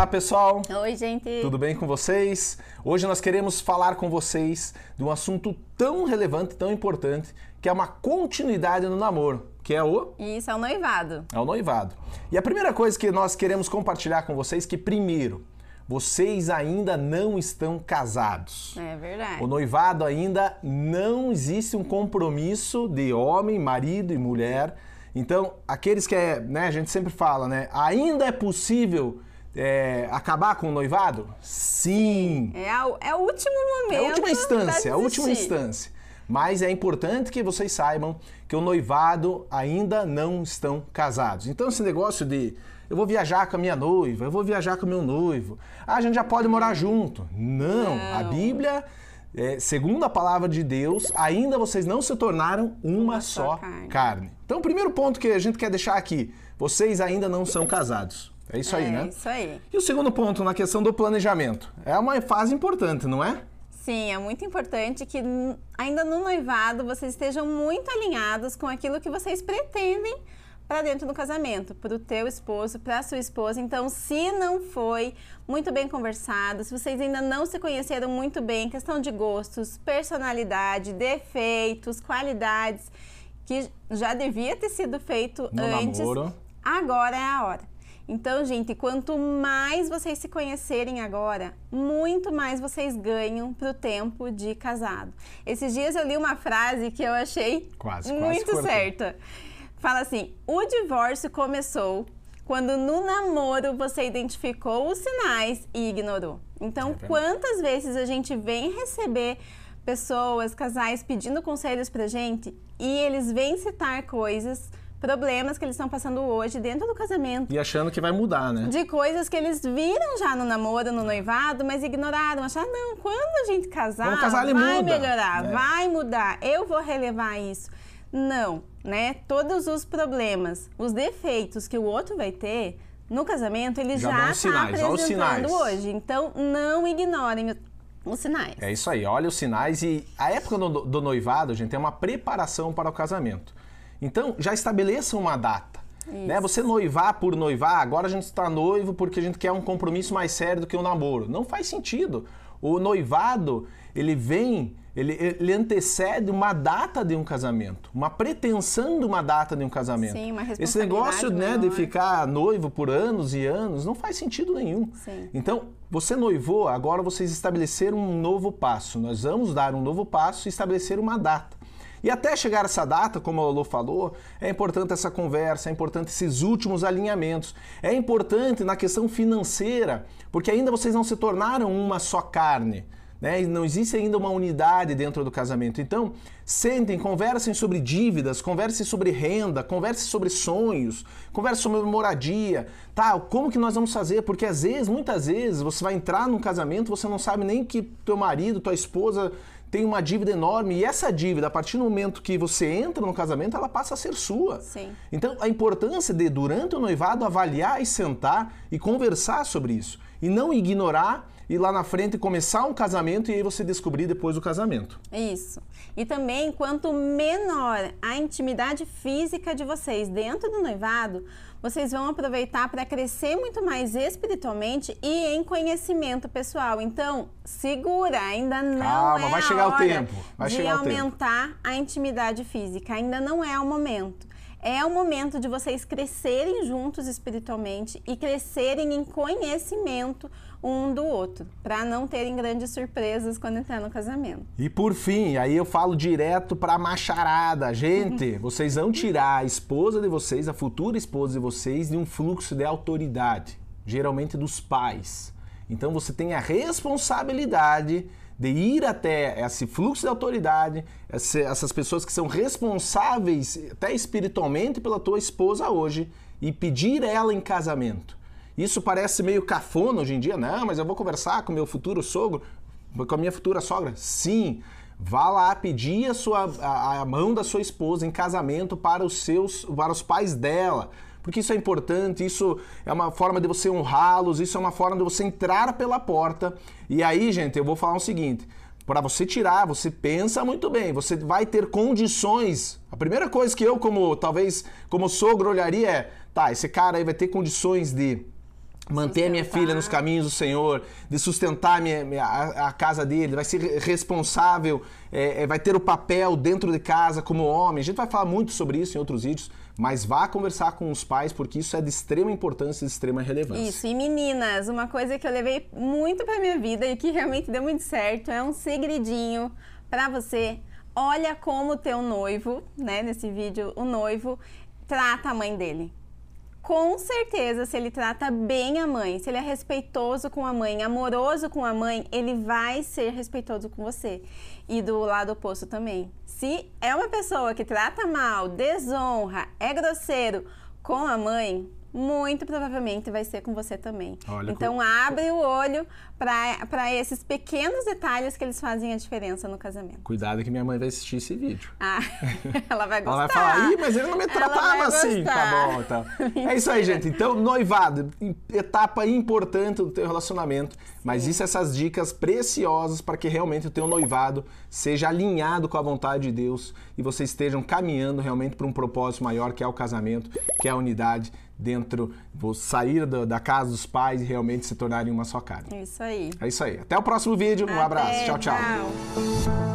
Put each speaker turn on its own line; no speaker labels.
Olá, pessoal.
Oi, gente.
Tudo bem com vocês? Hoje nós queremos falar com vocês de um assunto tão relevante, tão importante, que é uma continuidade no namoro, que é o
Isso é o noivado.
é o noivado. E a primeira coisa que nós queremos compartilhar com vocês que primeiro, vocês ainda não estão casados.
É verdade.
O noivado ainda não existe um compromisso de homem, marido e mulher. Então, aqueles que é, né, a gente sempre fala, né? Ainda é possível é, acabar com o noivado? Sim.
É, a- é o último momento.
É a última instância, é a última instância. Mas é importante que vocês saibam que o noivado ainda não estão casados. Então esse negócio de eu vou viajar com a minha noiva, eu vou viajar com o meu noivo, ah, a gente já pode morar junto. Não, a
Não.
Bíblia, é, segundo a palavra de Deus, ainda vocês não se tornaram uma, só,
só
carne.
carne.
Então o primeiro ponto que a gente quer deixar aqui, vocês ainda não são casados. É isso aí,
é,
né?
Isso aí.
E o segundo ponto na questão do planejamento. É uma fase importante, não é?
Sim, é muito importante que ainda no noivado vocês estejam muito alinhados com aquilo que vocês pretendem para dentro do casamento, para o teu esposo, para a sua esposa. Então, se não foi muito bem conversado, se vocês ainda não se conheceram muito bem, questão de gostos, personalidade, defeitos, qualidades, que já devia ter sido feito
No
antes,
namoro.
agora é a hora. Então, gente, quanto mais vocês se conhecerem agora, muito mais vocês ganham pro tempo de casado. Esses dias eu li uma frase que eu achei
Quase, quase
muito
cortou.
certa. Fala assim: o divórcio começou quando no namoro você identificou os sinais e ignorou. Então,
É
quantas vezes a gente vem receber pessoas, casais pedindo conselhos pra gente e eles vêm citar coisas, problemas que eles estão passando hoje dentro do casamento.
E achando que vai mudar, né?
De coisas que eles viram já no namoro, no noivado, mas ignoraram. Acharam, não, quando a gente casar,
casar, ele
vai
muda.
melhorar,
É.
vai mudar, eu vou relevar isso. Não, né? Todos os problemas, os defeitos que o outro vai ter no casamento, ele
Já
está
sinais, olha os
apresentando
sinais.
hoje. Então, não ignorem os sinais.
É isso aí, olha os sinais e a época do, do noivado, gente, é uma preparação para o casamento. Então, já estabeleça uma data. Né? Você noivar por noivar, agora a gente está noivo porque a gente quer um compromisso mais sério do que o namoro. Não faz sentido. O noivado, ele vem, ele, ele antecede uma data de um casamento, uma pretensão de uma data de um casamento.
Sim, uma
Esse negócio né, de ficar noivo por anos e anos não faz sentido nenhum.
Sim.
Então, você noivou, agora vocês estabeleceram um novo passo. Nós vamos dar um novo passo e estabelecer uma data. E até chegar essa data, como a Lolo falou, é importante essa conversa, é importante esses últimos alinhamentos. É importante na questão financeira, porque ainda vocês não se tornaram uma só carne. Né? Não existe ainda uma unidade dentro do casamento. Então, sentem, conversem sobre dívidas, conversem sobre renda, conversem sobre sonhos, conversem sobre moradia, tá? Como que nós vamos fazer? Porque às vezes, muitas vezes, você vai entrar num casamento, você não sabe nem que teu marido, tua esposa tem uma dívida enorme e essa dívida, a partir do momento que você entra no casamento, ela passa a ser sua.
Sim.
Então, a importância de, durante o noivado, avaliar e sentar e conversar sobre isso. E não ignorar e lá na frente começar um casamento e aí você descobrir depois do casamento.
Isso. E também, quanto menor a intimidade física de vocês dentro do noivado, vocês vão aproveitar para crescer muito mais espiritualmente e em conhecimento pessoal. Então, segura, ainda não
Calma,
é
vai chegar o tempo, vai
de
chegar o tempo.
aumentar a intimidade física. Ainda não é o momento. É o momento de vocês crescerem juntos espiritualmente e crescerem em conhecimento um do outro, para não terem grandes surpresas quando entrar no casamento.
E por fim, aí eu falo direto pra macharada. Gente, vocês vão tirar a esposa de vocês, a futura esposa de vocês, de um fluxo de autoridade, geralmente dos pais. Então você tem a responsabilidade de ir até esse fluxo de autoridade, essas pessoas que são responsáveis até espiritualmente pela tua esposa hoje e pedir ela em casamento. Isso parece meio cafona hoje em dia. Não, mas eu vou conversar com meu futuro sogro, com a minha futura sogra. Sim, vá lá pedir a, sua, a, a mão da sua esposa em casamento para os seus, para os pais dela. Porque isso é importante, isso é uma forma de você honrá-los, isso é uma forma de você entrar pela porta. E aí, gente, eu vou falar o seguinte: para você tirar, você pensa muito bem, você vai ter condições. A primeira coisa que eu, como talvez como sogro, olharia é: tá, esse cara aí vai ter condições de manter a minha filha nos caminhos do Senhor, de sustentar minha, minha- a, a casa dele, vai ser responsável, é, é, vai ter o papel dentro de casa como homem. A gente vai falar muito sobre isso em outros vídeos, mas vá conversar com os pais, porque isso é de extrema importância e de extrema relevância.
Isso, e meninas, uma coisa que eu levei muito pra minha vida e que realmente deu muito certo é um segredinho pra você. Olha como o teu noivo, né, nesse vídeo, o noivo trata a mãe dele. Com certeza, se ele trata bem a mãe, se ele é respeitoso com a mãe, amoroso com a mãe, ele vai ser respeitoso com você. E do lado oposto também. Se é uma pessoa que trata mal, desonra, é grosseiro com a mãe, muito provavelmente vai ser com você também.
Olha,
então abre o olho para esses pequenos detalhes que eles fazem a diferença no casamento.
Cuidado que minha mãe vai assistir esse vídeo.
Ah, ela vai gostar.
Ela vai falar, ih, mas ele não me tratava assim. Tá bom, tá. É isso aí, gente. Então, noivado, etapa importante do teu relacionamento. Mas isso, essas dicas preciosas para que realmente o teu noivado seja alinhado com a vontade de Deus e vocês estejam caminhando realmente para um propósito maior, que é o casamento, que é a unidade dentro, vou sair da, da casa dos pais e realmente se tornarem uma só carne.
Isso aí.
É isso aí. Até o próximo vídeo. Um abraço. Tchau. tchau.
tchau.